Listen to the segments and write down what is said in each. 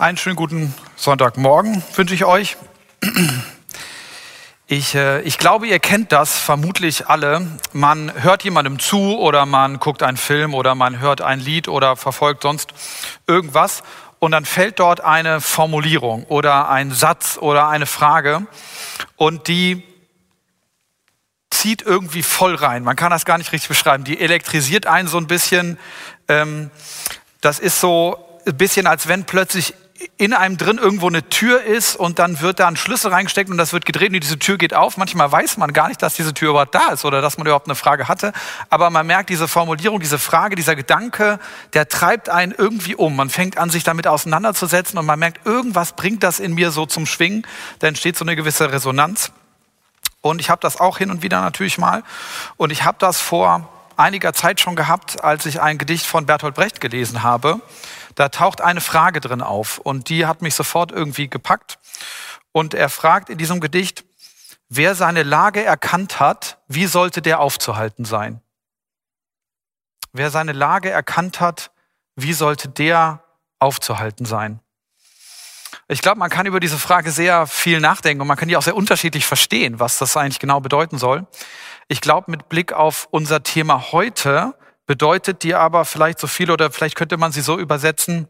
Einen schönen guten Sonntagmorgen wünsche ich euch. Ich, äh, ich glaube, ihr kennt das vermutlich alle. Man hört jemandem zu oder man guckt einen Film oder man hört ein Lied oder verfolgt sonst irgendwas und dann fällt dort eine Formulierung oder ein Satz oder eine Frage und die zieht irgendwie voll rein. Man kann das gar nicht richtig beschreiben. Die elektrisiert einen so ein bisschen. Ähm, das ist so ein bisschen, als wenn plötzlich in einem drin irgendwo eine Tür ist und dann wird da ein Schlüssel reingesteckt und das wird gedreht und diese Tür geht auf. Manchmal weiß man gar nicht, dass diese Tür überhaupt da ist oder dass man überhaupt eine Frage hatte. Aber man merkt, diese Formulierung, diese Frage, dieser Gedanke, der treibt einen irgendwie um. Man fängt an, sich damit auseinanderzusetzen und man merkt, irgendwas bringt das in mir so zum Schwingen. Da entsteht so eine gewisse Resonanz. Und ich habe das auch hin und wieder natürlich mal. Und ich habe das vor einiger Zeit schon gehabt, als ich ein Gedicht von Bertolt Brecht gelesen habe da taucht eine Frage drin auf und die hat mich sofort irgendwie gepackt. Und er fragt in diesem Gedicht, wer seine Lage erkannt hat, wie sollte der aufzuhalten sein? Wer seine Lage erkannt hat, wie sollte der aufzuhalten sein? Ich glaube, man kann über diese Frage sehr viel nachdenken und man kann die auch sehr unterschiedlich verstehen, was das eigentlich genau bedeuten soll. Ich glaube, mit Blick auf unser Thema heute bedeutet die aber vielleicht so viel oder vielleicht könnte man sie so übersetzen,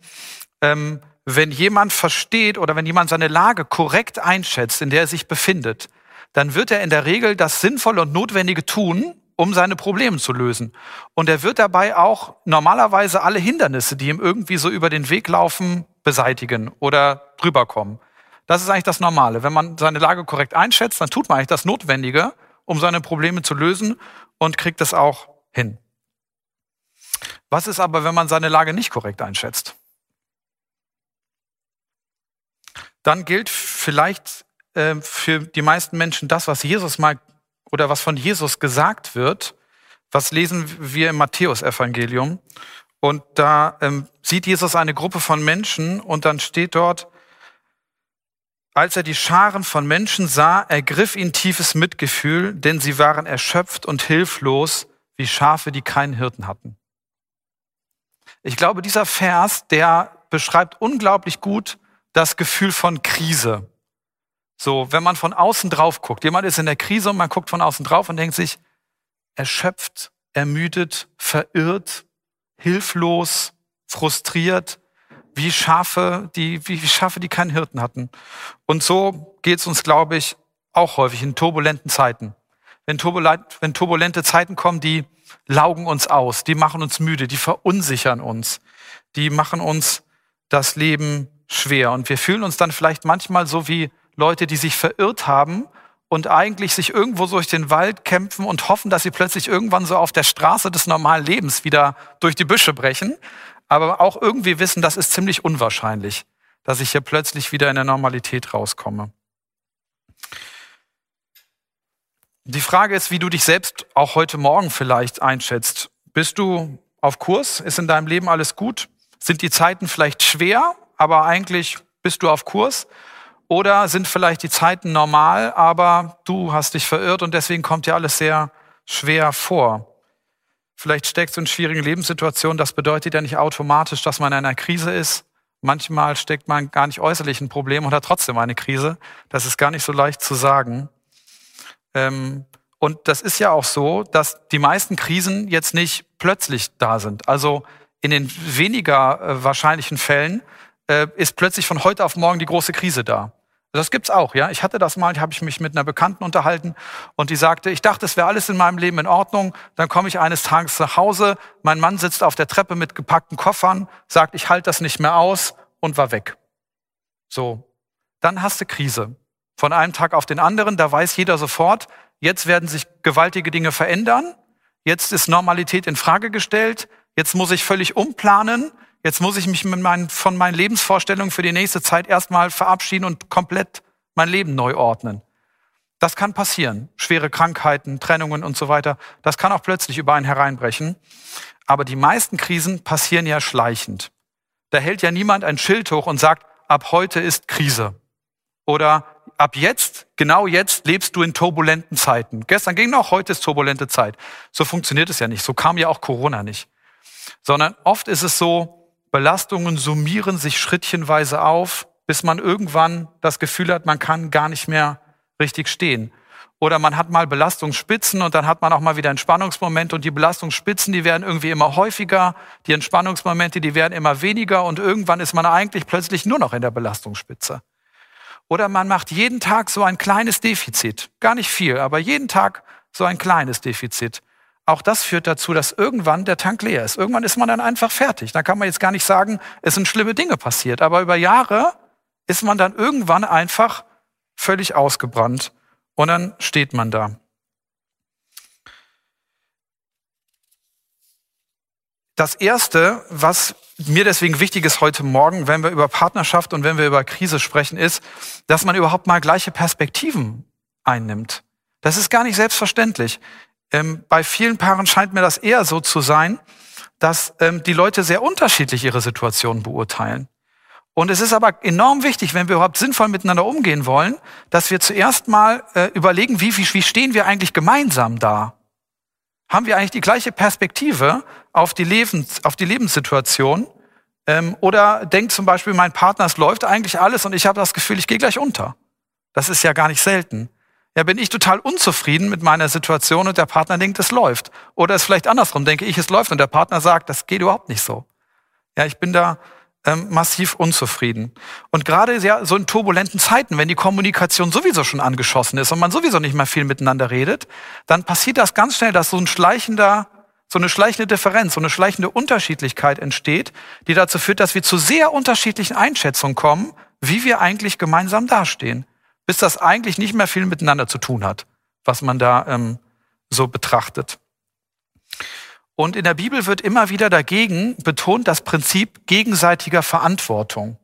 ähm, wenn jemand versteht oder wenn jemand seine Lage korrekt einschätzt, in der er sich befindet, dann wird er in der Regel das Sinnvolle und Notwendige tun, um seine Probleme zu lösen. Und er wird dabei auch normalerweise alle Hindernisse, die ihm irgendwie so über den Weg laufen, beseitigen oder drüber kommen. Das ist eigentlich das Normale. Wenn man seine Lage korrekt einschätzt, dann tut man eigentlich das Notwendige, um seine Probleme zu lösen und kriegt es auch hin. Was ist aber, wenn man seine Lage nicht korrekt einschätzt? Dann gilt vielleicht äh, für die meisten Menschen das, was Jesus mal oder was von Jesus gesagt wird. Was lesen wir im Matthäusevangelium? Und da ähm, sieht Jesus eine Gruppe von Menschen und dann steht dort, als er die Scharen von Menschen sah, ergriff ihn tiefes Mitgefühl, denn sie waren erschöpft und hilflos wie Schafe, die keinen Hirten hatten. Ich glaube, dieser Vers, der beschreibt unglaublich gut das Gefühl von Krise. So, wenn man von außen drauf guckt, jemand ist in der Krise und man guckt von außen drauf und denkt sich, erschöpft, ermüdet, verirrt, hilflos, frustriert, wie Schafe, die, wie Schafe, die keinen Hirten hatten. Und so geht es uns, glaube ich, auch häufig in turbulenten Zeiten. Wenn, turbulente Zeiten kommen, die laugen uns aus, die machen uns müde, die verunsichern uns, die machen uns das Leben schwer. Und wir fühlen uns dann vielleicht manchmal so wie Leute, die sich verirrt haben und eigentlich sich irgendwo durch den Wald kämpfen und hoffen, dass sie plötzlich irgendwann so auf der Straße des normalen Lebens wieder durch die Büsche brechen, aber auch irgendwie wissen, das ist ziemlich unwahrscheinlich, dass ich hier plötzlich wieder in der Normalität rauskomme. Die Frage ist, wie du dich selbst auch heute Morgen vielleicht einschätzt. Bist du auf Kurs? Ist in deinem Leben alles gut? Sind die Zeiten vielleicht schwer, aber eigentlich bist du auf Kurs? Oder sind vielleicht die Zeiten normal, aber du hast dich verirrt und deswegen kommt dir alles sehr schwer vor? Vielleicht steckst du in schwierigen Lebenssituationen. Das bedeutet ja nicht automatisch, dass man in einer Krise ist. Manchmal steckt man gar nicht äußerlich ein Problem und hat trotzdem eine Krise. Das ist gar nicht so leicht zu sagen. Ähm, und das ist ja auch so, dass die meisten Krisen jetzt nicht plötzlich da sind. Also in den weniger äh, wahrscheinlichen Fällen äh, ist plötzlich von heute auf morgen die große Krise da. Das gibt's auch, ja. Ich hatte das mal, habe ich mich mit einer Bekannten unterhalten und die sagte, ich dachte, es wäre alles in meinem Leben in Ordnung. Dann komme ich eines Tages nach Hause, mein Mann sitzt auf der Treppe mit gepackten Koffern, sagt, ich halte das nicht mehr aus und war weg. So, dann hast du Krise von einem Tag auf den anderen. Da weiß jeder sofort, jetzt werden sich gewaltige Dinge verändern. Jetzt ist Normalität in Frage gestellt. Jetzt muss ich völlig umplanen. Jetzt muss ich mich meinen, von meinen Lebensvorstellungen für die nächste Zeit erstmal verabschieden und komplett mein Leben neu ordnen. Das kann passieren. Schwere Krankheiten, Trennungen und so weiter. Das kann auch plötzlich über einen hereinbrechen. Aber die meisten Krisen passieren ja schleichend. Da hält ja niemand ein Schild hoch und sagt, ab heute ist Krise. Oder ab jetzt, genau jetzt lebst du in turbulenten Zeiten. Gestern ging noch, heute ist turbulente Zeit. So funktioniert es ja nicht. So kam ja auch Corona nicht. Sondern oft ist es so, Belastungen summieren sich schrittchenweise auf, bis man irgendwann das Gefühl hat, man kann gar nicht mehr richtig stehen. Oder man hat mal Belastungsspitzen und dann hat man auch mal wieder Entspannungsmomente und die Belastungsspitzen, die werden irgendwie immer häufiger, die Entspannungsmomente, die werden immer weniger und irgendwann ist man eigentlich plötzlich nur noch in der Belastungsspitze. Oder man macht jeden Tag so ein kleines Defizit. Gar nicht viel, aber jeden Tag so ein kleines Defizit. Auch das führt dazu, dass irgendwann der Tank leer ist. Irgendwann ist man dann einfach fertig. Da kann man jetzt gar nicht sagen, es sind schlimme Dinge passiert. Aber über Jahre ist man dann irgendwann einfach völlig ausgebrannt und dann steht man da. Das Erste, was mir deswegen wichtig ist heute Morgen, wenn wir über Partnerschaft und wenn wir über Krise sprechen, ist, dass man überhaupt mal gleiche Perspektiven einnimmt. Das ist gar nicht selbstverständlich. Ähm, bei vielen Paaren scheint mir das eher so zu sein, dass ähm, die Leute sehr unterschiedlich ihre Situation beurteilen. Und es ist aber enorm wichtig, wenn wir überhaupt sinnvoll miteinander umgehen wollen, dass wir zuerst mal äh, überlegen, wie, wie, wie stehen wir eigentlich gemeinsam da? Haben wir eigentlich die gleiche Perspektive auf die, Lebens, auf die Lebenssituation? Ähm, oder denkt zum Beispiel mein Partner, es läuft eigentlich alles und ich habe das Gefühl, ich gehe gleich unter. Das ist ja gar nicht selten. Ja, bin ich total unzufrieden mit meiner Situation und der Partner denkt, es läuft. Oder es vielleicht andersrum, denke ich, es läuft und der Partner sagt, das geht überhaupt nicht so. Ja, ich bin da ähm, massiv unzufrieden. Und gerade ja, so in turbulenten Zeiten, wenn die Kommunikation sowieso schon angeschossen ist und man sowieso nicht mehr viel miteinander redet, dann passiert das ganz schnell, dass so ein schleichender, so eine schleichende Differenz, so eine schleichende Unterschiedlichkeit entsteht, die dazu führt, dass wir zu sehr unterschiedlichen Einschätzungen kommen, wie wir eigentlich gemeinsam dastehen, bis das eigentlich nicht mehr viel miteinander zu tun hat, was man da ähm, so betrachtet. Und in der Bibel wird immer wieder dagegen betont das Prinzip gegenseitiger Verantwortung.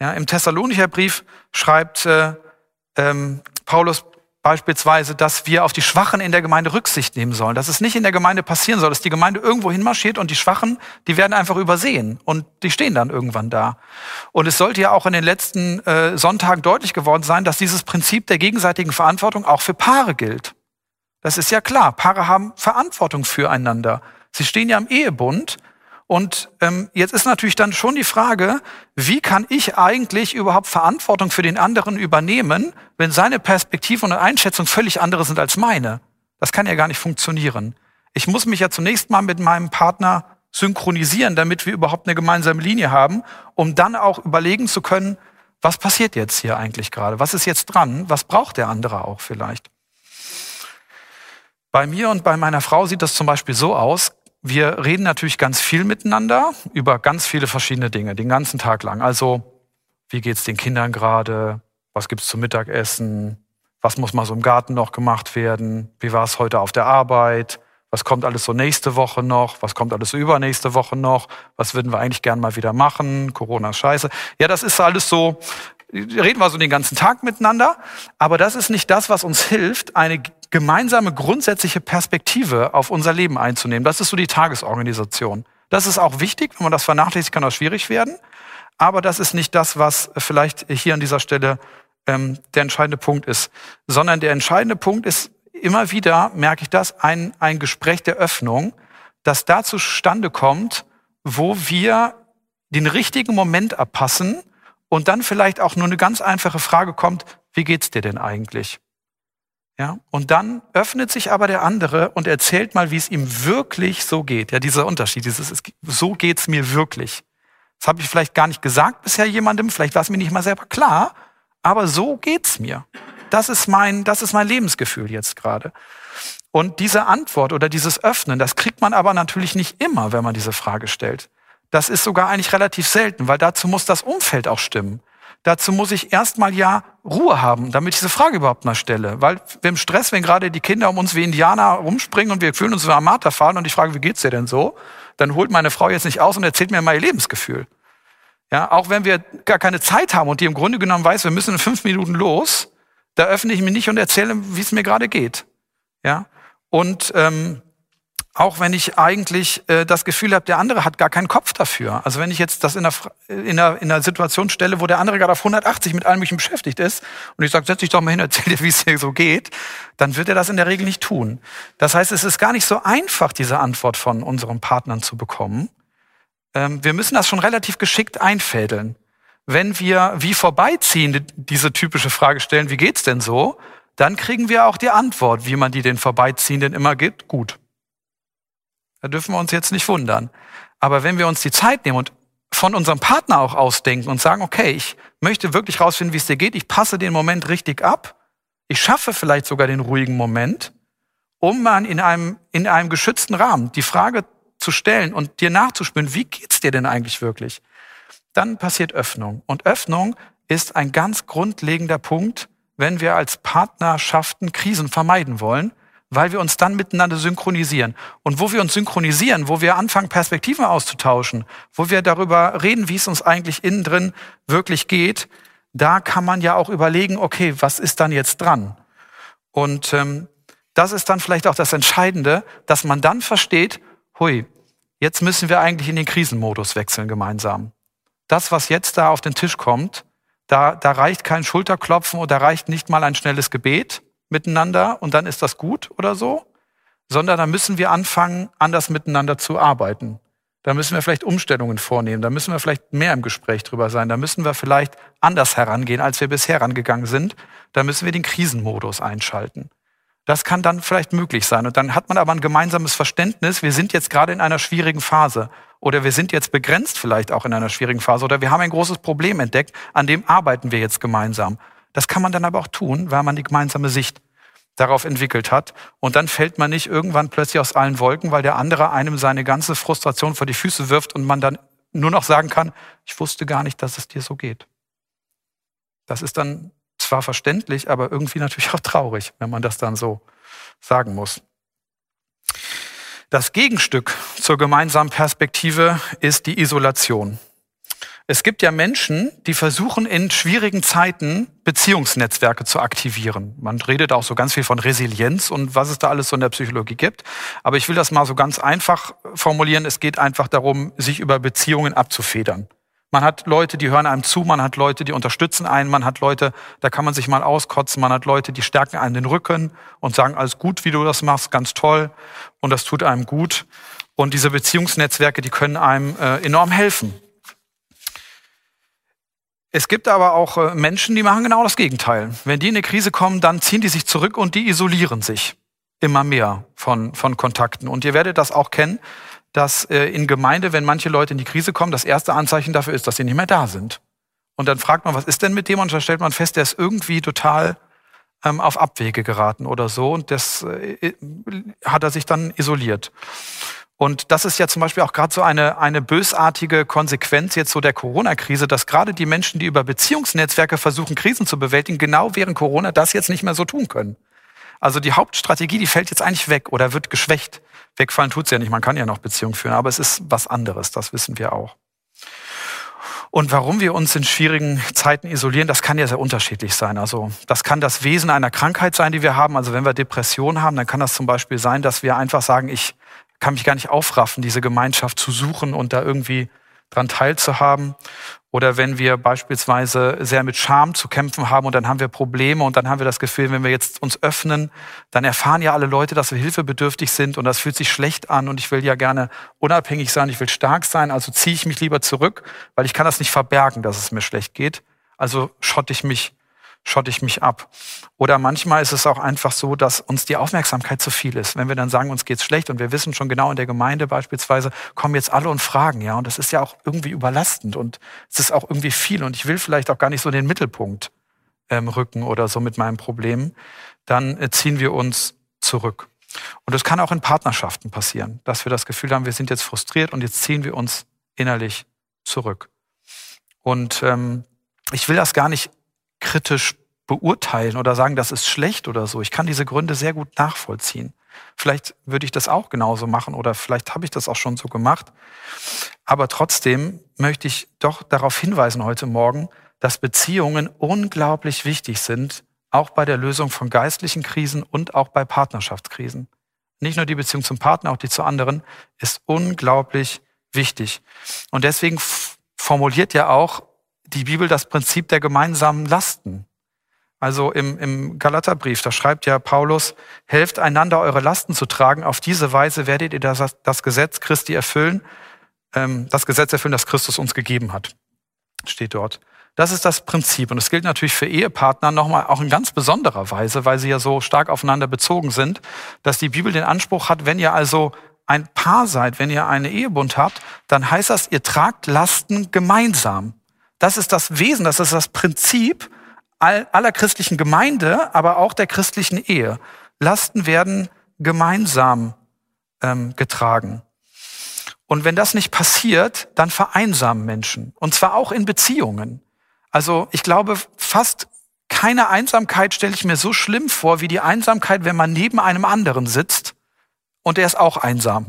Ja, Im Thessalonicher Brief schreibt äh, ähm, Paulus beispielsweise, dass wir auf die Schwachen in der Gemeinde Rücksicht nehmen sollen, dass es nicht in der Gemeinde passieren soll, dass die Gemeinde irgendwo hinmarschiert und die Schwachen, die werden einfach übersehen und die stehen dann irgendwann da. Und es sollte ja auch in den letzten äh, Sonntagen deutlich geworden sein, dass dieses Prinzip der gegenseitigen Verantwortung auch für Paare gilt. Das ist ja klar. Paare haben Verantwortung füreinander. Sie stehen ja im Ehebund. Und ähm, jetzt ist natürlich dann schon die Frage, wie kann ich eigentlich überhaupt Verantwortung für den anderen übernehmen, wenn seine Perspektive und Einschätzung völlig andere sind als meine? Das kann ja gar nicht funktionieren. Ich muss mich ja zunächst mal mit meinem Partner synchronisieren, damit wir überhaupt eine gemeinsame Linie haben, um dann auch überlegen zu können, was passiert jetzt hier eigentlich gerade? Was ist jetzt dran? Was braucht der andere auch vielleicht? Bei mir und bei meiner Frau sieht das zum Beispiel so aus. Wir reden natürlich ganz viel miteinander über ganz viele verschiedene Dinge, den ganzen Tag lang. Also, wie geht's den Kindern gerade? Was gibt's zum Mittagessen? Was muss mal so im Garten noch gemacht werden? Wie war es heute auf der Arbeit? Was kommt alles so nächste Woche noch? Was kommt alles so übernächste Woche noch? Was würden wir eigentlich gern mal wieder machen? Corona ist scheiße. Ja, das ist alles so, reden wir so den ganzen Tag miteinander. Aber das ist nicht das, was uns hilft, eine gemeinsame grundsätzliche Perspektive auf unser Leben einzunehmen. Das ist so die Tagesorganisation. Das ist auch wichtig, wenn man das vernachlässigt, kann das schwierig werden. Aber das ist nicht das, was vielleicht hier an dieser Stelle ähm, der entscheidende Punkt ist, sondern der entscheidende Punkt ist immer wieder, merke ich das, ein, ein Gespräch der Öffnung, das da zustande kommt, wo wir den richtigen Moment abpassen und dann vielleicht auch nur eine ganz einfache Frage kommt, wie geht's dir denn eigentlich? Ja, und dann öffnet sich aber der andere und erzählt mal, wie es ihm wirklich so geht. Ja, dieser Unterschied, dieses so geht's mir wirklich. Das habe ich vielleicht gar nicht gesagt bisher jemandem, vielleicht war es mir nicht mal selber klar, aber so geht's mir. Das ist mein, das ist mein Lebensgefühl jetzt gerade. Und diese Antwort oder dieses Öffnen, das kriegt man aber natürlich nicht immer, wenn man diese Frage stellt. Das ist sogar eigentlich relativ selten, weil dazu muss das Umfeld auch stimmen. Dazu muss ich erstmal ja Ruhe haben, damit ich diese Frage überhaupt mal stelle. Weil wir im Stress, wenn gerade die Kinder um uns wie Indianer rumspringen und wir fühlen uns wie am Marterfahren und ich frage, wie geht's dir denn so? Dann holt meine Frau jetzt nicht aus und erzählt mir mal ihr Lebensgefühl. Ja, auch wenn wir gar keine Zeit haben und die im Grunde genommen weiß, wir müssen in fünf Minuten los, da öffne ich mich nicht und erzähle, wie es mir gerade geht. Ja, und ähm, auch wenn ich eigentlich äh, das Gefühl habe, der andere hat gar keinen Kopf dafür. Also wenn ich jetzt das in einer, in einer, in einer Situation stelle, wo der andere gerade auf 180 mit allem möglichen beschäftigt ist und ich sage, setz dich doch mal hin, erzähl dir, wie es dir so geht, dann wird er das in der Regel nicht tun. Das heißt, es ist gar nicht so einfach, diese Antwort von unseren Partnern zu bekommen. Ähm, wir müssen das schon relativ geschickt einfädeln. Wenn wir wie vorbeiziehende diese typische Frage stellen, wie geht's denn so, dann kriegen wir auch die Antwort, wie man die den Vorbeiziehenden immer gibt, gut. Da dürfen wir uns jetzt nicht wundern. Aber wenn wir uns die Zeit nehmen und von unserem Partner auch ausdenken und sagen, okay, ich möchte wirklich rausfinden, wie es dir geht, ich passe den Moment richtig ab, ich schaffe vielleicht sogar den ruhigen Moment, um man in einem, in einem geschützten Rahmen die Frage zu stellen und dir nachzuspüren, wie geht's dir denn eigentlich wirklich? Dann passiert Öffnung. Und Öffnung ist ein ganz grundlegender Punkt, wenn wir als Partnerschaften Krisen vermeiden wollen, weil wir uns dann miteinander synchronisieren. Und wo wir uns synchronisieren, wo wir anfangen, Perspektiven auszutauschen, wo wir darüber reden, wie es uns eigentlich innen drin wirklich geht, da kann man ja auch überlegen, okay, was ist dann jetzt dran? Und ähm, das ist dann vielleicht auch das Entscheidende, dass man dann versteht, hui, jetzt müssen wir eigentlich in den Krisenmodus wechseln gemeinsam. Das, was jetzt da auf den Tisch kommt, da, da reicht kein Schulterklopfen oder reicht nicht mal ein schnelles Gebet, miteinander und dann ist das gut oder so, sondern da müssen wir anfangen, anders miteinander zu arbeiten. Da müssen wir vielleicht Umstellungen vornehmen, da müssen wir vielleicht mehr im Gespräch drüber sein, da müssen wir vielleicht anders herangehen, als wir bisher herangegangen sind. Da müssen wir den Krisenmodus einschalten. Das kann dann vielleicht möglich sein. Und dann hat man aber ein gemeinsames Verständnis, wir sind jetzt gerade in einer schwierigen Phase oder wir sind jetzt begrenzt vielleicht auch in einer schwierigen Phase oder wir haben ein großes Problem entdeckt, an dem arbeiten wir jetzt gemeinsam. Das kann man dann aber auch tun, weil man die gemeinsame Sicht darauf entwickelt hat. Und dann fällt man nicht irgendwann plötzlich aus allen Wolken, weil der andere einem seine ganze Frustration vor die Füße wirft und man dann nur noch sagen kann, ich wusste gar nicht, dass es dir so geht. Das ist dann zwar verständlich, aber irgendwie natürlich auch traurig, wenn man das dann so sagen muss. Das Gegenstück zur gemeinsamen Perspektive ist die Isolation. Es gibt ja Menschen, die versuchen in schwierigen Zeiten Beziehungsnetzwerke zu aktivieren. Man redet auch so ganz viel von Resilienz und was es da alles so in der Psychologie gibt. Aber ich will das mal so ganz einfach formulieren. Es geht einfach darum, sich über Beziehungen abzufedern. Man hat Leute, die hören einem zu, man hat Leute, die unterstützen einen, man hat Leute, da kann man sich mal auskotzen, man hat Leute, die stärken einen den Rücken und sagen, alles gut, wie du das machst, ganz toll und das tut einem gut. Und diese Beziehungsnetzwerke, die können einem äh, enorm helfen. Es gibt aber auch äh, Menschen, die machen genau das Gegenteil. Wenn die in eine Krise kommen, dann ziehen die sich zurück und die isolieren sich immer mehr von, von Kontakten. Und ihr werdet das auch kennen, dass äh, in Gemeinde, wenn manche Leute in die Krise kommen, das erste Anzeichen dafür ist, dass sie nicht mehr da sind. Und dann fragt man, was ist denn mit dem? Und dann stellt man fest, der ist irgendwie total ähm, auf Abwege geraten oder so. Und das äh, hat er sich dann isoliert. Und das ist ja zum Beispiel auch gerade so eine, eine bösartige Konsequenz jetzt so der Corona-Krise, dass gerade die Menschen, die über Beziehungsnetzwerke versuchen, Krisen zu bewältigen, genau während Corona das jetzt nicht mehr so tun können. Also die Hauptstrategie, die fällt jetzt eigentlich weg oder wird geschwächt. Wegfallen tut's ja nicht, man kann ja noch Beziehungen führen, aber es ist was anderes, das wissen wir auch. Und warum wir uns in schwierigen Zeiten isolieren, das kann ja sehr unterschiedlich sein. Also das kann das Wesen einer Krankheit sein, die wir haben. Also wenn wir Depressionen haben, dann kann das zum Beispiel sein, dass wir einfach sagen, ich kann mich gar nicht aufraffen, diese Gemeinschaft zu suchen und da irgendwie dran teilzuhaben. Oder wenn wir beispielsweise sehr mit Scham zu kämpfen haben und dann haben wir Probleme und dann haben wir das Gefühl, wenn wir jetzt uns öffnen, dann erfahren ja alle Leute, dass wir hilfebedürftig sind und das fühlt sich schlecht an und ich will ja gerne unabhängig sein, ich will stark sein, also ziehe ich mich lieber zurück, weil ich kann das nicht verbergen, dass es mir schlecht geht. Also schotte ich mich schotte ich mich ab. Oder manchmal ist es auch einfach so, dass uns die Aufmerksamkeit zu viel ist. Wenn wir dann sagen, uns geht's schlecht und wir wissen schon genau in der Gemeinde beispielsweise, kommen jetzt alle und fragen, ja, und das ist ja auch irgendwie überlastend und es ist auch irgendwie viel und ich will vielleicht auch gar nicht so den Mittelpunkt ähm, rücken oder so mit meinem Problem, dann äh, ziehen wir uns zurück. Und das kann auch in Partnerschaften passieren, dass wir das Gefühl haben, wir sind jetzt frustriert und jetzt ziehen wir uns innerlich zurück. Und ähm, ich will das gar nicht kritisch beurteilen oder sagen, das ist schlecht oder so. Ich kann diese Gründe sehr gut nachvollziehen. Vielleicht würde ich das auch genauso machen oder vielleicht habe ich das auch schon so gemacht. Aber trotzdem möchte ich doch darauf hinweisen heute Morgen, dass Beziehungen unglaublich wichtig sind, auch bei der Lösung von geistlichen Krisen und auch bei Partnerschaftskrisen. Nicht nur die Beziehung zum Partner, auch die zu anderen ist unglaublich wichtig. Und deswegen formuliert ja auch die Bibel das Prinzip der gemeinsamen Lasten. Also im, im Galaterbrief, da schreibt ja Paulus, helft einander eure Lasten zu tragen. Auf diese Weise werdet ihr das, das Gesetz Christi erfüllen, ähm, das Gesetz erfüllen, das Christus uns gegeben hat. Steht dort. Das ist das Prinzip. Und es gilt natürlich für Ehepartner nochmal auch in ganz besonderer Weise, weil sie ja so stark aufeinander bezogen sind, dass die Bibel den Anspruch hat, wenn ihr also ein Paar seid, wenn ihr einen Ehebund habt, dann heißt das, ihr tragt Lasten gemeinsam. Das ist das Wesen, das ist das Prinzip aller christlichen Gemeinde, aber auch der christlichen Ehe. Lasten werden gemeinsam ähm, getragen. Und wenn das nicht passiert, dann vereinsamen Menschen. Und zwar auch in Beziehungen. Also ich glaube, fast keine Einsamkeit stelle ich mir so schlimm vor wie die Einsamkeit, wenn man neben einem anderen sitzt und er ist auch einsam.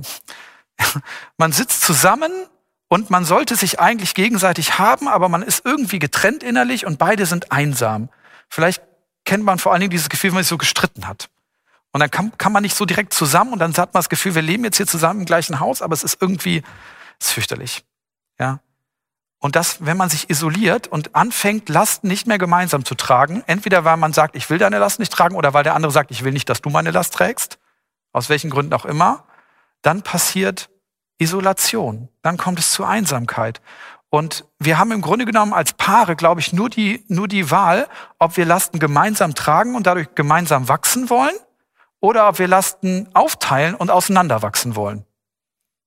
Man sitzt zusammen und man sollte sich eigentlich gegenseitig haben, aber man ist irgendwie getrennt innerlich und beide sind einsam. Vielleicht kennt man vor allen Dingen dieses Gefühl, wenn man sich so gestritten hat. Und dann kann, kann man nicht so direkt zusammen und dann hat man das Gefühl, wir leben jetzt hier zusammen im gleichen Haus, aber es ist irgendwie, es ist fürchterlich. Ja. Und das, wenn man sich isoliert und anfängt, Lasten nicht mehr gemeinsam zu tragen, entweder weil man sagt, ich will deine Last nicht tragen, oder weil der andere sagt, ich will nicht, dass du meine Last trägst, aus welchen Gründen auch immer, dann passiert Isolation. Dann kommt es zu Einsamkeit. Und wir haben im Grunde genommen als Paare, glaube ich, nur die, nur die Wahl, ob wir Lasten gemeinsam tragen und dadurch gemeinsam wachsen wollen oder ob wir Lasten aufteilen und auseinanderwachsen wollen.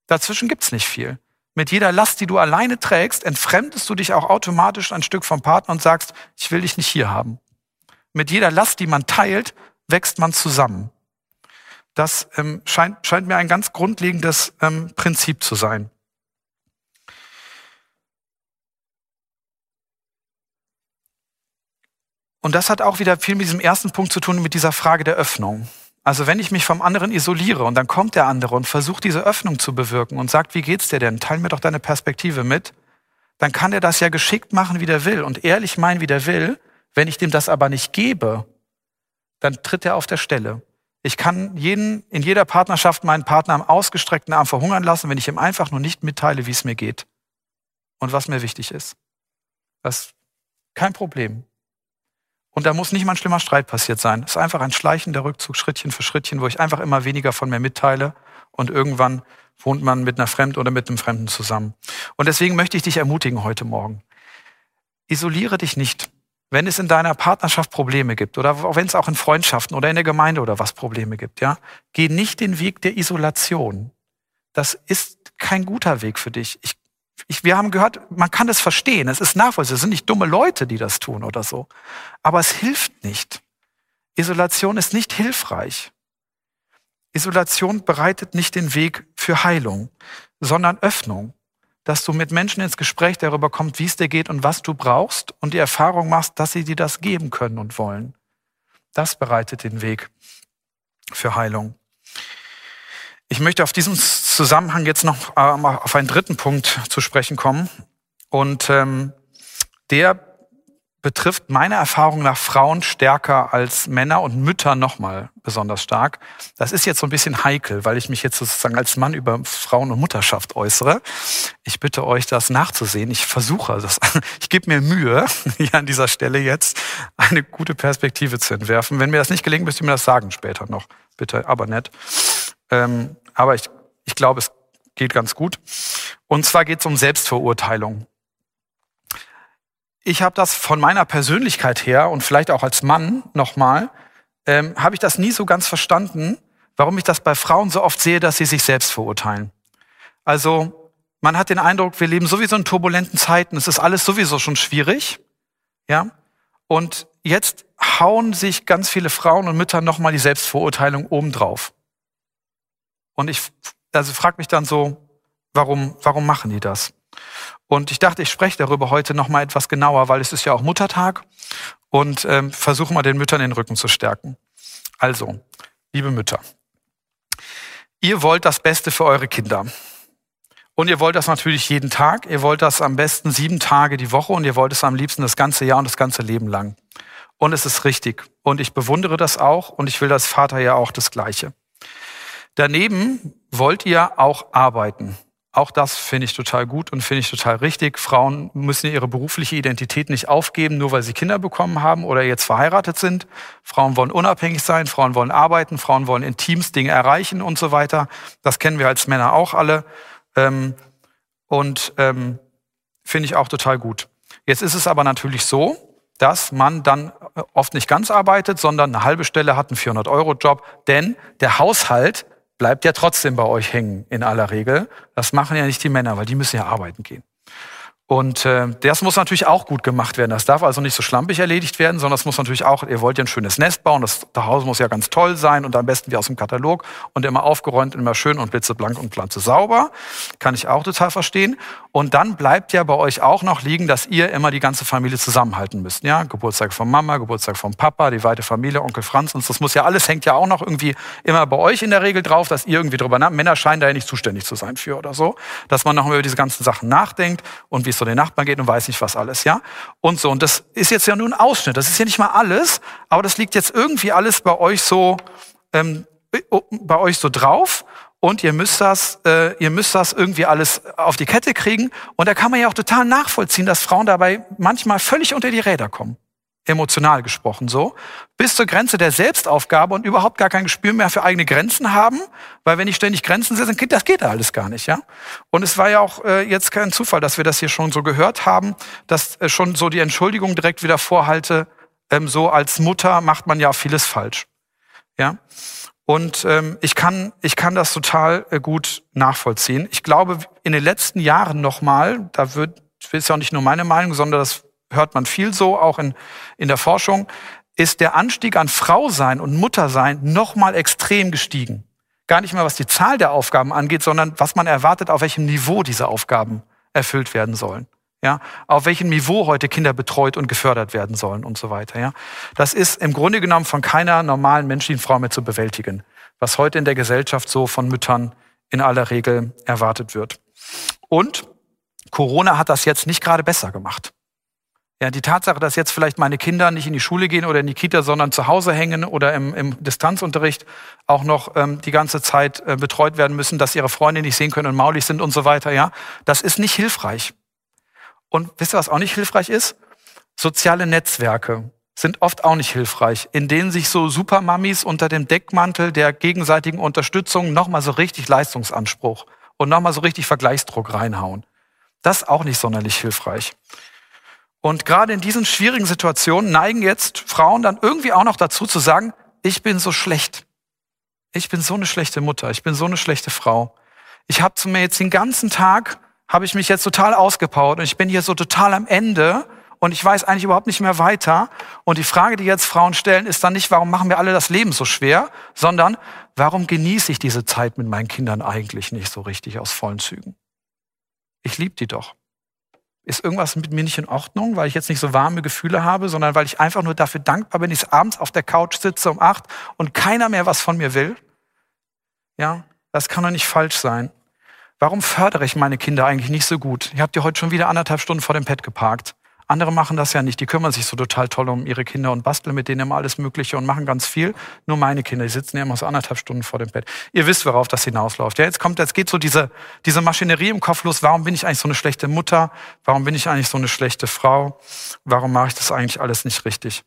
Dazwischen gibt's nicht viel. Mit jeder Last, die du alleine trägst, entfremdest du dich auch automatisch ein Stück vom Partner und sagst, ich will dich nicht hier haben. Mit jeder Last, die man teilt, wächst man zusammen. Das ähm, scheint, scheint mir ein ganz grundlegendes ähm, Prinzip zu sein. Und das hat auch wieder viel mit diesem ersten Punkt zu tun, mit dieser Frage der Öffnung. Also wenn ich mich vom anderen isoliere und dann kommt der andere und versucht diese Öffnung zu bewirken und sagt, wie geht's dir denn? Teil mir doch deine Perspektive mit. Dann kann er das ja geschickt machen, wie der will und ehrlich meinen, wie der will. Wenn ich dem das aber nicht gebe, dann tritt er auf der Stelle. Ich kann jeden, in jeder Partnerschaft meinen Partner am ausgestreckten Arm verhungern lassen, wenn ich ihm einfach nur nicht mitteile, wie es mir geht und was mir wichtig ist. Das ist kein Problem. Und da muss nicht mal ein schlimmer Streit passiert sein. Es ist einfach ein schleichender Rückzug, Schrittchen für Schrittchen, wo ich einfach immer weniger von mir mitteile und irgendwann wohnt man mit einer Fremden oder mit einem Fremden zusammen. Und deswegen möchte ich dich ermutigen heute Morgen. Isoliere dich nicht. Wenn es in deiner Partnerschaft Probleme gibt oder wenn es auch in Freundschaften oder in der Gemeinde oder was Probleme gibt, ja, geh nicht den Weg der Isolation. Das ist kein guter Weg für dich. Ich ich, wir haben gehört, man kann das verstehen. Es ist nachvollziehbar. Es sind nicht dumme Leute, die das tun oder so. Aber es hilft nicht. Isolation ist nicht hilfreich. Isolation bereitet nicht den Weg für Heilung, sondern Öffnung. Dass du mit Menschen ins Gespräch darüber kommst, wie es dir geht und was du brauchst und die Erfahrung machst, dass sie dir das geben können und wollen. Das bereitet den Weg für Heilung. Ich möchte auf diesen Zusammenhang jetzt noch auf einen dritten Punkt zu sprechen kommen. Und ähm, der betrifft meiner Erfahrung nach Frauen stärker als Männer und Mütter nochmal besonders stark. Das ist jetzt so ein bisschen heikel, weil ich mich jetzt sozusagen als Mann über Frauen und Mutterschaft äußere. Ich bitte euch, das nachzusehen. Ich versuche das. Ich gebe mir Mühe, hier an dieser Stelle jetzt eine gute Perspektive zu entwerfen. Wenn mir das nicht gelingt, müsst ihr mir das sagen später noch. Bitte, aber nett. Ähm, aber ich, ich glaube, es geht ganz gut. Und zwar geht es um Selbstverurteilung. Ich habe das von meiner Persönlichkeit her und vielleicht auch als Mann nochmal, ähm, habe ich das nie so ganz verstanden, warum ich das bei Frauen so oft sehe, dass sie sich selbst verurteilen. Also man hat den Eindruck, wir leben sowieso in turbulenten Zeiten, es ist alles sowieso schon schwierig, ja. Und jetzt hauen sich ganz viele Frauen und Mütter nochmal die Selbstverurteilung obendrauf. Und ich also frage mich dann so, warum, warum machen die das? Und ich dachte, ich spreche darüber heute noch mal etwas genauer, weil es ist ja auch Muttertag und ähm, versuche mal den Müttern den Rücken zu stärken. Also, liebe Mütter, ihr wollt das Beste für eure Kinder. Und ihr wollt das natürlich jeden Tag. Ihr wollt das am besten sieben Tage die Woche und ihr wollt es am liebsten das ganze Jahr und das ganze Leben lang. Und es ist richtig. Und ich bewundere das auch und ich will als Vater ja auch das Gleiche. Daneben wollt ihr auch arbeiten. Auch das finde ich total gut und finde ich total richtig. Frauen müssen ihre berufliche Identität nicht aufgeben, nur weil sie Kinder bekommen haben oder jetzt verheiratet sind. Frauen wollen unabhängig sein, Frauen wollen arbeiten, Frauen wollen in Teams Dinge erreichen und so weiter. Das kennen wir als Männer auch alle. Ähm, und ähm, finde ich auch total gut. Jetzt ist es aber natürlich so, dass man dann oft nicht ganz arbeitet, sondern eine halbe Stelle hat, einen 400-Euro-Job, denn der Haushalt bleibt ja trotzdem bei euch hängen in aller Regel. Das machen ja nicht die Männer, weil die müssen ja arbeiten gehen. Und äh, das muss natürlich auch gut gemacht werden. Das darf also nicht so schlampig erledigt werden, sondern das muss natürlich auch, ihr wollt ja ein schönes Nest bauen, das Haus muss ja ganz toll sein und am besten wie aus dem Katalog und immer aufgeräumt, immer schön und blitzeblank und pflanze sauber. Kann ich auch total verstehen. Und dann bleibt ja bei euch auch noch liegen, dass ihr immer die ganze Familie zusammenhalten müsst. Ja, Geburtstag von Mama, Geburtstag von Papa, die weite Familie, Onkel Franz und das muss ja alles hängt ja auch noch irgendwie immer bei euch in der Regel drauf, dass ihr irgendwie drüber nach. Männer scheinen da ja nicht zuständig zu sein für oder so, dass man noch über diese ganzen Sachen nachdenkt und wie es so den Nachbarn geht und weiß nicht was alles, ja? Und so. Und das ist jetzt ja nur ein Ausschnitt. Das ist ja nicht mal alles, aber das liegt jetzt irgendwie alles bei euch so, ähm, bei euch so drauf. Und ihr müsst das, äh, ihr müsst das irgendwie alles auf die Kette kriegen. Und da kann man ja auch total nachvollziehen, dass Frauen dabei manchmal völlig unter die Räder kommen emotional gesprochen so, bis zur Grenze der Selbstaufgabe und überhaupt gar kein Gespür mehr für eigene Grenzen haben, weil wenn ich ständig Grenzen setze, das geht da alles gar nicht, ja. Und es war ja auch äh, jetzt kein Zufall, dass wir das hier schon so gehört haben, dass äh, schon so die Entschuldigung direkt wieder vorhalte, ähm, so als Mutter macht man ja vieles falsch, ja. Und ähm, ich kann ich kann das total äh, gut nachvollziehen. Ich glaube, in den letzten Jahren nochmal, da wird ist ja auch nicht nur meine Meinung, sondern das hört man viel so, auch in, in der Forschung, ist der Anstieg an Frausein und Muttersein nochmal extrem gestiegen. Gar nicht mehr, was die Zahl der Aufgaben angeht, sondern was man erwartet, auf welchem Niveau diese Aufgaben erfüllt werden sollen. Ja, auf welchem Niveau heute Kinder betreut und gefördert werden sollen und so weiter. Ja, das ist im Grunde genommen von keiner normalen menschlichen Frau mehr zu bewältigen, was heute in der Gesellschaft so von Müttern in aller Regel erwartet wird. Und Corona hat das jetzt nicht gerade besser gemacht. Ja, die Tatsache, dass jetzt vielleicht meine Kinder nicht in die Schule gehen oder in die Kita, sondern zu Hause hängen oder im, im Distanzunterricht auch noch ähm, die ganze Zeit äh, betreut werden müssen, dass ihre Freunde nicht sehen können und maulig sind und so weiter, ja, das ist nicht hilfreich. Und wisst ihr, was auch nicht hilfreich ist? Soziale Netzwerke sind oft auch nicht hilfreich, in denen sich so Supermammis unter dem Deckmantel der gegenseitigen Unterstützung nochmal so richtig Leistungsanspruch und nochmal so richtig Vergleichsdruck reinhauen. Das ist auch nicht sonderlich hilfreich. Und gerade in diesen schwierigen Situationen neigen jetzt Frauen dann irgendwie auch noch dazu zu sagen, ich bin so schlecht. Ich bin so eine schlechte Mutter. Ich bin so eine schlechte Frau. Ich habe zu mir jetzt den ganzen Tag, habe ich mich jetzt total ausgepowert und ich bin hier so total am Ende und ich weiß eigentlich überhaupt nicht mehr weiter. Und die Frage, die jetzt Frauen stellen, ist dann nicht, warum machen wir alle das Leben so schwer, sondern warum genieße ich diese Zeit mit meinen Kindern eigentlich nicht so richtig aus vollen Zügen? Ich liebe die doch ist irgendwas mit mir nicht in Ordnung, weil ich jetzt nicht so warme Gefühle habe, sondern weil ich einfach nur dafür dankbar bin, ich abends auf der Couch sitze um acht und keiner mehr was von mir will? Ja, das kann doch nicht falsch sein. Warum fördere ich meine Kinder eigentlich nicht so gut? Ich habe die heute schon wieder anderthalb Stunden vor dem Pad geparkt. Andere machen das ja nicht. Die kümmern sich so total toll um ihre Kinder und basteln mit denen immer alles Mögliche und machen ganz viel. Nur meine Kinder, die sitzen ja immer so anderthalb Stunden vor dem Bett. Ihr wisst, worauf das hinausläuft. Ja, jetzt kommt, jetzt geht so diese, diese Maschinerie im Kopf los. Warum bin ich eigentlich so eine schlechte Mutter? Warum bin ich eigentlich so eine schlechte Frau? Warum mache ich das eigentlich alles nicht richtig?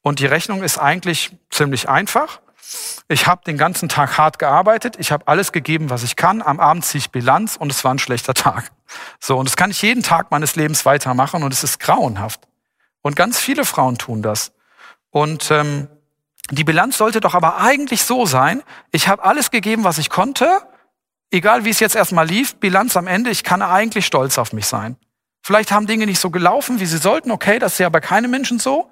Und die Rechnung ist eigentlich ziemlich einfach. Ich habe den ganzen Tag hart gearbeitet, ich habe alles gegeben, was ich kann. Am Abend ziehe ich Bilanz und es war ein schlechter Tag. So, und das kann ich jeden Tag meines Lebens weitermachen und es ist grauenhaft. Und ganz viele Frauen tun das. Und ähm, die Bilanz sollte doch aber eigentlich so sein, ich habe alles gegeben, was ich konnte, egal wie es jetzt erstmal lief, Bilanz am Ende, ich kann eigentlich stolz auf mich sein. Vielleicht haben Dinge nicht so gelaufen, wie sie sollten, okay, das ist ja bei keinem Menschen so.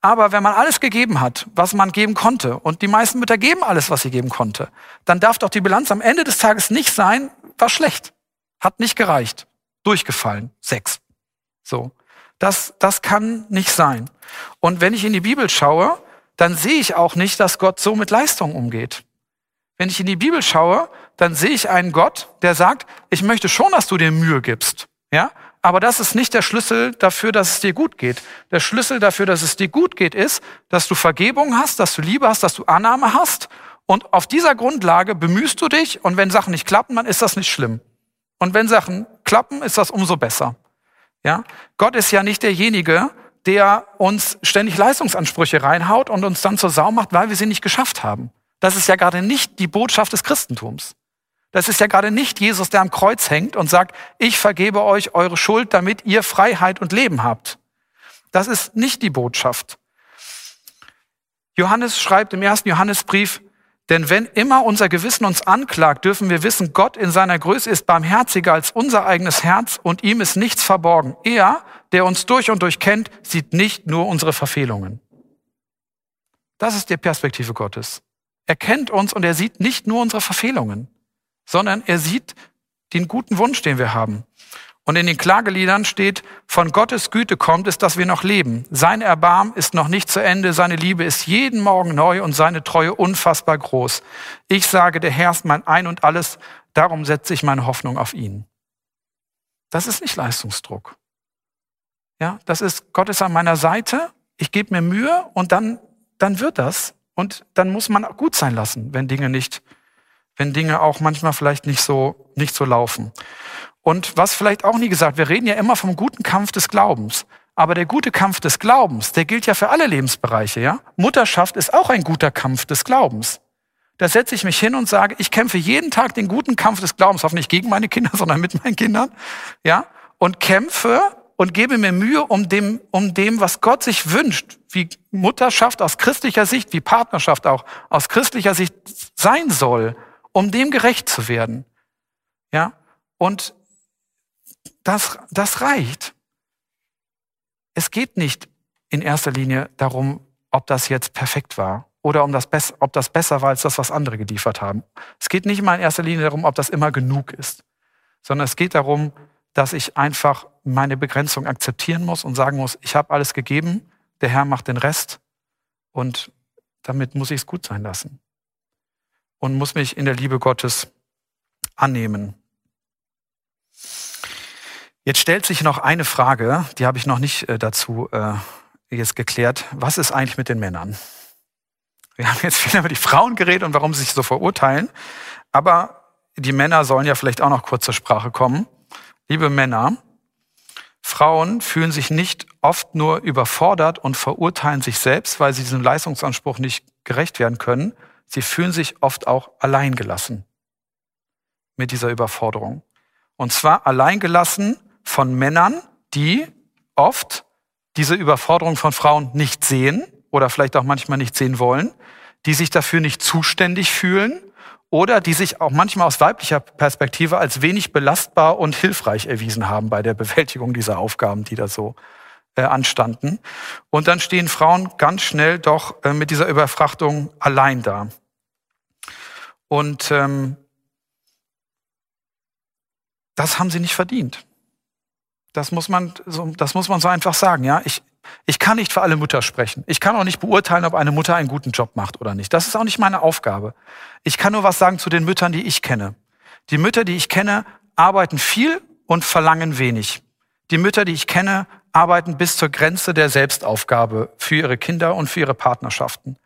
Aber wenn man alles gegeben hat, was man geben konnte, und die meisten Mütter geben alles, was sie geben konnte, dann darf doch die Bilanz am Ende des Tages nicht sein, war schlecht, hat nicht gereicht. durchgefallen. Sechs. So. Das, das kann nicht sein. Und wenn ich in die Bibel schaue, dann sehe ich auch nicht, dass Gott so mit Leistung umgeht. Wenn ich in die Bibel schaue, dann sehe ich einen Gott, der sagt, ich möchte schon, dass du dir Mühe gibst. Ja? Aber das ist nicht der Schlüssel dafür, dass es dir gut geht. Der Schlüssel dafür, dass es dir gut geht, ist, dass du Vergebung hast, dass du Liebe hast, dass du Annahme hast. Und auf dieser Grundlage bemühst du dich. Und wenn Sachen nicht klappen, dann ist das nicht schlimm. Und wenn Sachen klappen, ist das umso besser. Ja? Gott ist ja nicht derjenige, der uns ständig Leistungsansprüche reinhaut und uns dann zur Sau macht, weil wir sie nicht geschafft haben. Das ist ja gerade nicht die Botschaft des Christentums. Das ist ja gerade nicht Jesus, der am Kreuz hängt und sagt, ich vergebe euch eure Schuld, damit ihr Freiheit und Leben habt. Das ist nicht die Botschaft. Johannes schreibt im ersten Johannesbrief, denn wenn immer unser Gewissen uns anklagt, dürfen wir wissen, Gott in seiner Größe ist barmherziger als unser eigenes Herz und ihm ist nichts verborgen. Er, der uns durch und durch kennt, sieht nicht nur unsere Verfehlungen. Das ist die Perspektive Gottes. Er kennt uns und er sieht nicht nur unsere Verfehlungen, sondern er sieht den guten Wunsch, den wir haben. Und in den Klageliedern steht, von Gottes Güte kommt es, dass wir noch leben. Sein Erbarm ist noch nicht zu Ende, seine Liebe ist jeden Morgen neu und seine Treue unfassbar groß. Ich sage, der Herr ist mein Ein und alles, darum setze ich meine Hoffnung auf ihn. Das ist nicht Leistungsdruck. Ja, das ist, Gott ist an meiner Seite, ich gebe mir Mühe und dann, dann wird das. Und dann muss man gut sein lassen, wenn Dinge nicht, wenn Dinge auch manchmal vielleicht nicht so, nicht so laufen. Und was vielleicht auch nie gesagt, wir reden ja immer vom guten Kampf des Glaubens. Aber der gute Kampf des Glaubens, der gilt ja für alle Lebensbereiche, ja? Mutterschaft ist auch ein guter Kampf des Glaubens. Da setze ich mich hin und sage, ich kämpfe jeden Tag den guten Kampf des Glaubens, hoffentlich gegen meine Kinder, sondern mit meinen Kindern, ja? Und kämpfe und gebe mir Mühe um dem, um dem, was Gott sich wünscht, wie Mutterschaft aus christlicher Sicht, wie Partnerschaft auch aus christlicher Sicht sein soll, um dem gerecht zu werden. Ja? Und das, das reicht. Es geht nicht in erster Linie darum, ob das jetzt perfekt war oder um das, ob das besser war als das, was andere geliefert haben. Es geht nicht mal in erster Linie darum, ob das immer genug ist, sondern es geht darum, dass ich einfach meine Begrenzung akzeptieren muss und sagen muss, ich habe alles gegeben, der Herr macht den Rest und damit muss ich es gut sein lassen und muss mich in der Liebe Gottes annehmen. Jetzt stellt sich noch eine Frage, die habe ich noch nicht äh, dazu äh, jetzt geklärt. Was ist eigentlich mit den Männern? Wir haben jetzt viel über die Frauen geredet und warum sie sich so verurteilen. Aber die Männer sollen ja vielleicht auch noch kurz zur Sprache kommen. Liebe Männer, Frauen fühlen sich nicht oft nur überfordert und verurteilen sich selbst, weil sie diesem Leistungsanspruch nicht gerecht werden können. Sie fühlen sich oft auch alleingelassen mit dieser Überforderung. Und zwar alleingelassen von Männern, die oft diese Überforderung von Frauen nicht sehen oder vielleicht auch manchmal nicht sehen wollen, die sich dafür nicht zuständig fühlen oder die sich auch manchmal aus weiblicher Perspektive als wenig belastbar und hilfreich erwiesen haben bei der Bewältigung dieser Aufgaben, die da so äh, anstanden. Und dann stehen Frauen ganz schnell doch äh, mit dieser Überfrachtung allein da. Und ähm, das haben sie nicht verdient. Das muss man, so, das muss man so einfach sagen. Ja, ich, ich kann nicht für alle Mütter sprechen. Ich kann auch nicht beurteilen, ob eine Mutter einen guten Job macht oder nicht. Das ist auch nicht meine Aufgabe. Ich kann nur was sagen zu den Müttern, die ich kenne. Die Mütter, die ich kenne, arbeiten viel und verlangen wenig. Die Mütter, die ich kenne, arbeiten bis zur Grenze der Selbstaufgabe für ihre Kinder und für ihre Partnerschaften.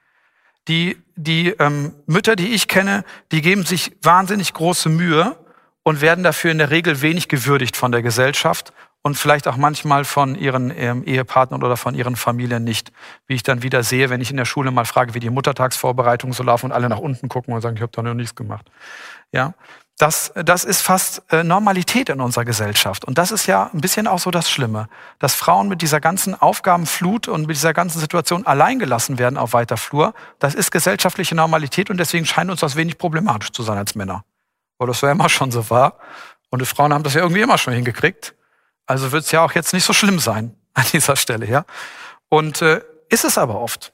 Die, die ähm, Mütter, die ich kenne, die geben sich wahnsinnig große Mühe und werden dafür in der Regel wenig gewürdigt von der Gesellschaft und vielleicht auch manchmal von ihren ähm, Ehepartnern oder von ihren Familien nicht. Wie ich dann wieder sehe, wenn ich in der Schule mal frage, wie die Muttertagsvorbereitungen so laufen und alle nach unten gucken und sagen, ich habe da noch nichts gemacht. Ja, das, das ist fast äh, Normalität in unserer Gesellschaft. Und das ist ja ein bisschen auch so das Schlimme, dass Frauen mit dieser ganzen Aufgabenflut und mit dieser ganzen Situation alleingelassen werden auf weiter Flur. Das ist gesellschaftliche Normalität und deswegen scheint uns das wenig problematisch zu sein als Männer. Weil das ja immer schon so war. Und die Frauen haben das ja irgendwie immer schon hingekriegt. Also wird es ja auch jetzt nicht so schlimm sein an dieser Stelle, ja. Und äh, ist es aber oft.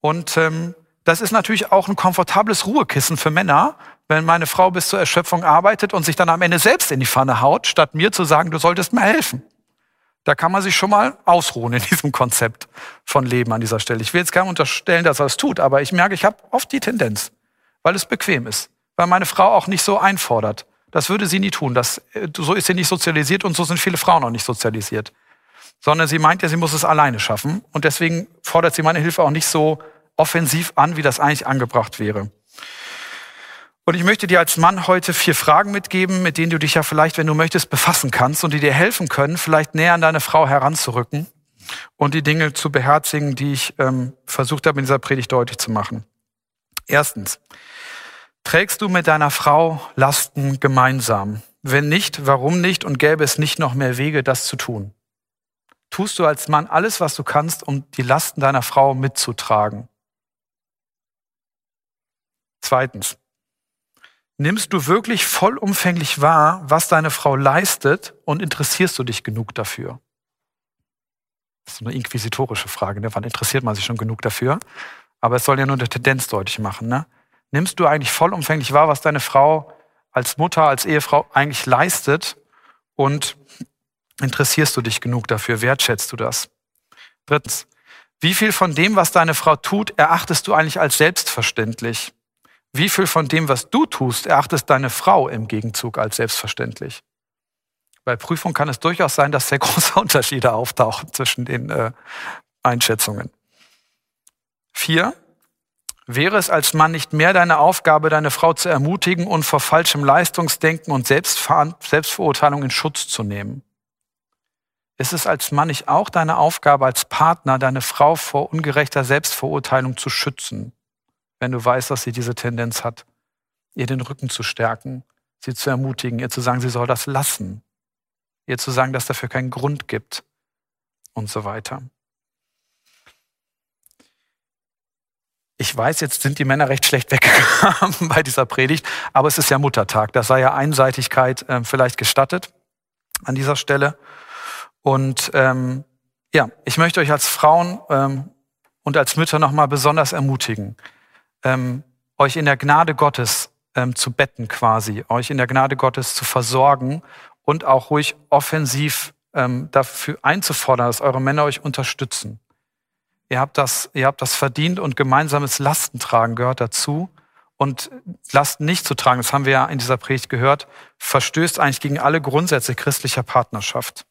Und ähm, Das ist natürlich auch ein komfortables Ruhekissen für Männer, wenn meine Frau bis zur Erschöpfung arbeitet und sich dann am Ende selbst in die Pfanne haut, statt mir zu sagen, du solltest mir helfen. Da kann man sich schon mal ausruhen in diesem Konzept von Leben an dieser Stelle. Ich will jetzt gerne unterstellen, dass er es tut, aber ich merke, ich habe oft die Tendenz, weil es bequem ist, weil meine Frau auch nicht so einfordert. Das würde sie nie tun. Das, äh, so ist sie nicht sozialisiert und so sind viele Frauen auch nicht sozialisiert. Sondern sie meint ja, sie muss es alleine schaffen und deswegen fordert sie meine Hilfe auch nicht so offensiv an, wie das eigentlich angebracht wäre. Und ich möchte dir als Mann heute vier Fragen mitgeben, mit denen du dich ja vielleicht, wenn du möchtest, befassen kannst und die dir helfen können, vielleicht näher an deine Frau heranzurücken und die Dinge zu beherzigen, die ich ähm, versucht habe, in dieser Predigt deutlich zu machen. Erstens, trägst du mit deiner Frau Lasten gemeinsam? Wenn nicht, warum nicht und gäbe es nicht noch mehr Wege, das zu tun? Tust du als Mann alles, was du kannst, um die Lasten deiner Frau mitzutragen? Zweitens, nimmst du wirklich vollumfänglich wahr, was deine Frau leistet und interessierst du dich genug dafür? Das ist eine inquisitorische Frage, ne? wann interessiert man sich schon genug dafür? Aber es soll ja nur eine Tendenz deutlich machen. Ne? Nimmst du eigentlich vollumfänglich wahr, was deine Frau als Mutter, als Ehefrau eigentlich leistet und interessierst du dich genug dafür? Wertschätzt du das? Drittens, wie viel von dem, was deine Frau tut, erachtest du eigentlich als selbstverständlich? Wie viel von dem, was du tust, erachtest deine Frau im Gegenzug als selbstverständlich? Bei Prüfung kann es durchaus sein, dass sehr große Unterschiede auftauchen zwischen den äh, Einschätzungen. Vier, wäre es als Mann nicht mehr deine Aufgabe, deine Frau zu ermutigen und vor falschem Leistungsdenken und Selbstver Selbstverurteilung in Schutz zu nehmen? Ist es als Mann nicht auch deine Aufgabe als Partner, deine Frau vor ungerechter Selbstverurteilung zu schützen? wenn du weißt, dass sie diese Tendenz hat, ihr den Rücken zu stärken, sie zu ermutigen, ihr zu sagen, sie soll das lassen, ihr zu sagen, dass dafür keinen Grund gibt und so weiter. Ich weiß, jetzt sind die Männer recht schlecht weggekommen bei dieser Predigt, aber es ist ja Muttertag. Da sei ja Einseitigkeit äh, vielleicht gestattet an dieser Stelle. Und ähm, ja, ich möchte euch als Frauen ähm, und als Mütter nochmal besonders ermutigen ähm, euch in der Gnade Gottes ähm, zu betten quasi, euch in der Gnade Gottes zu versorgen und auch ruhig offensiv ähm, dafür einzufordern, dass eure Männer euch unterstützen. Ihr habt das, ihr habt das verdient und gemeinsames Lastentragen gehört dazu. Und Lasten nicht zu tragen, das haben wir ja in dieser Predigt gehört, verstößt eigentlich gegen alle Grundsätze christlicher Partnerschaft.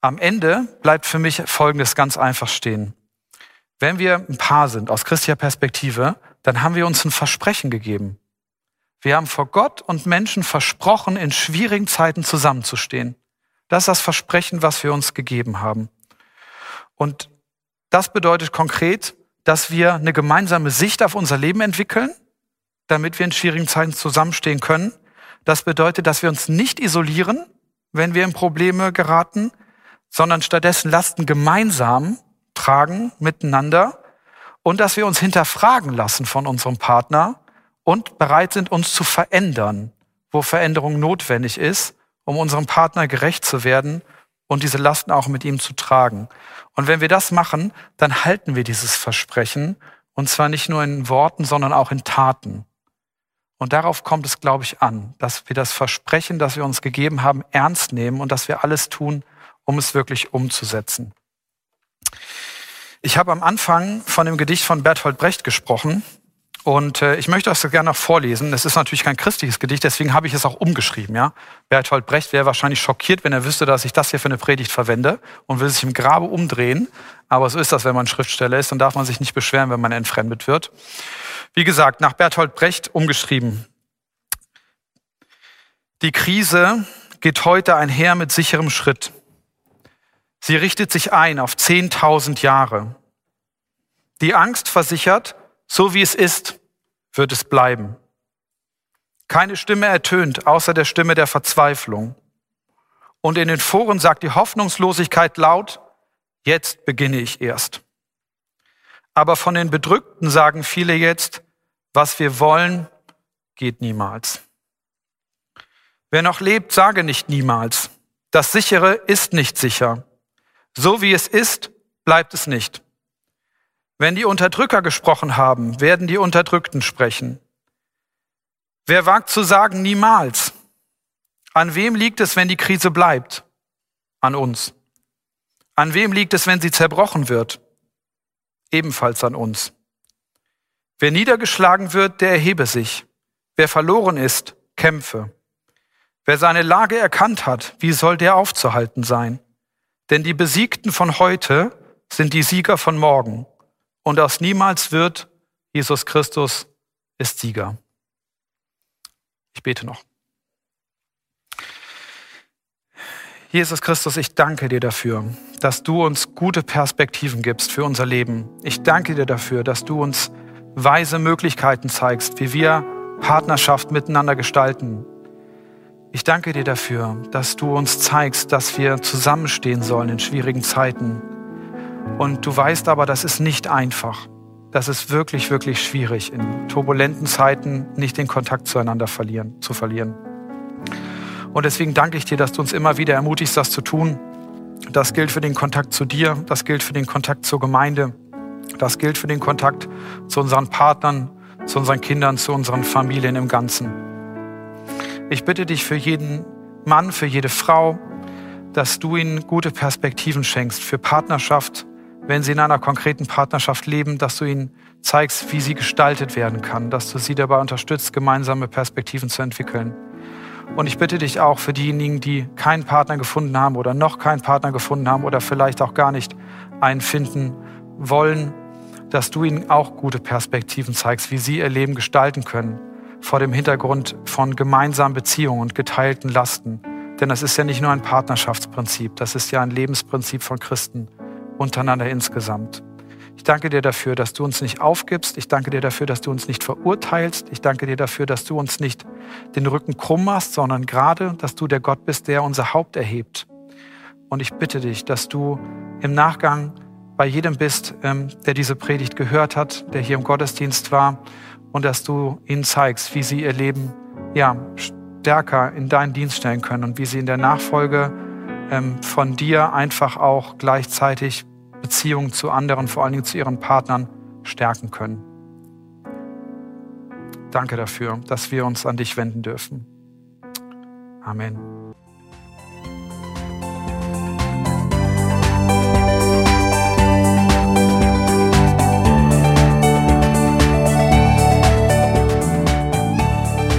Am Ende bleibt für mich Folgendes ganz einfach stehen. Wenn wir ein Paar sind aus christlicher Perspektive, dann haben wir uns ein Versprechen gegeben. Wir haben vor Gott und Menschen versprochen, in schwierigen Zeiten zusammenzustehen. Das ist das Versprechen, was wir uns gegeben haben. Und das bedeutet konkret, dass wir eine gemeinsame Sicht auf unser Leben entwickeln, damit wir in schwierigen Zeiten zusammenstehen können. Das bedeutet, dass wir uns nicht isolieren, wenn wir in Probleme geraten, sondern stattdessen Lasten gemeinsam tragen miteinander und dass wir uns hinterfragen lassen von unserem Partner und bereit sind, uns zu verändern, wo Veränderung notwendig ist, um unserem Partner gerecht zu werden und diese Lasten auch mit ihm zu tragen. Und wenn wir das machen, dann halten wir dieses Versprechen und zwar nicht nur in Worten, sondern auch in Taten. Und darauf kommt es, glaube ich, an, dass wir das Versprechen, das wir uns gegeben haben, ernst nehmen und dass wir alles tun, um es wirklich umzusetzen. Ich habe am Anfang von dem Gedicht von Bertolt Brecht gesprochen und äh, ich möchte das gerne noch vorlesen. Es ist natürlich kein christliches Gedicht, deswegen habe ich es auch umgeschrieben. Ja? Bertolt Brecht wäre wahrscheinlich schockiert, wenn er wüsste, dass ich das hier für eine Predigt verwende und will sich im Grabe umdrehen. Aber so ist das, wenn man Schriftsteller ist, dann darf man sich nicht beschweren, wenn man entfremdet wird. Wie gesagt, nach Bertolt Brecht umgeschrieben. Die Krise geht heute einher mit sicherem Schritt. Sie richtet sich ein auf 10.000 Jahre. Die Angst versichert, so wie es ist, wird es bleiben. Keine Stimme ertönt außer der Stimme der Verzweiflung. Und in den Foren sagt die Hoffnungslosigkeit laut, jetzt beginne ich erst. Aber von den Bedrückten sagen viele jetzt, was wir wollen, geht niemals. Wer noch lebt, sage nicht niemals. Das Sichere ist nicht sicher. So wie es ist, bleibt es nicht. Wenn die Unterdrücker gesprochen haben, werden die Unterdrückten sprechen. Wer wagt zu sagen, niemals? An wem liegt es, wenn die Krise bleibt? An uns. An wem liegt es, wenn sie zerbrochen wird? Ebenfalls an uns. Wer niedergeschlagen wird, der erhebe sich. Wer verloren ist, kämpfe. Wer seine Lage erkannt hat, wie soll der aufzuhalten sein? Denn die Besiegten von heute sind die Sieger von morgen. Und aus niemals wird, Jesus Christus ist Sieger. Ich bete noch. Jesus Christus, ich danke dir dafür, dass du uns gute Perspektiven gibst für unser Leben. Ich danke dir dafür, dass du uns weise Möglichkeiten zeigst, wie wir Partnerschaft miteinander gestalten, ich danke dir dafür, dass du uns zeigst, dass wir zusammenstehen sollen in schwierigen Zeiten. Und du weißt aber, das ist nicht einfach. Das ist wirklich, wirklich schwierig, in turbulenten Zeiten nicht den Kontakt zueinander verlieren, zu verlieren. Und deswegen danke ich dir, dass du uns immer wieder ermutigst, das zu tun. Das gilt für den Kontakt zu dir, das gilt für den Kontakt zur Gemeinde, das gilt für den Kontakt zu unseren Partnern, zu unseren Kindern, zu unseren Familien im Ganzen. Ich bitte dich für jeden Mann, für jede Frau, dass du ihnen gute Perspektiven schenkst für Partnerschaft, wenn sie in einer konkreten Partnerschaft leben, dass du ihnen zeigst, wie sie gestaltet werden kann, dass du sie dabei unterstützt, gemeinsame Perspektiven zu entwickeln. Und ich bitte dich auch für diejenigen, die keinen Partner gefunden haben oder noch keinen Partner gefunden haben oder vielleicht auch gar nicht einen finden wollen, dass du ihnen auch gute Perspektiven zeigst, wie sie ihr Leben gestalten können vor dem Hintergrund von gemeinsamen Beziehungen und geteilten Lasten. Denn das ist ja nicht nur ein Partnerschaftsprinzip, das ist ja ein Lebensprinzip von Christen untereinander insgesamt. Ich danke dir dafür, dass du uns nicht aufgibst. Ich danke dir dafür, dass du uns nicht verurteilst. Ich danke dir dafür, dass du uns nicht den Rücken krumm machst, sondern gerade, dass du der Gott bist, der unser Haupt erhebt. Und ich bitte dich, dass du im Nachgang bei jedem bist, ähm, der diese Predigt gehört hat, der hier im Gottesdienst war und dass du ihnen zeigst, wie sie ihr Leben ja, stärker in deinen Dienst stellen können und wie sie in der Nachfolge von dir einfach auch gleichzeitig Beziehungen zu anderen, vor allen Dingen zu ihren Partnern, stärken können. Danke dafür, dass wir uns an dich wenden dürfen. Amen.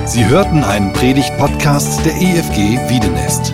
Sie hörten einen Predigt-Podcast der EFG Wiedenest.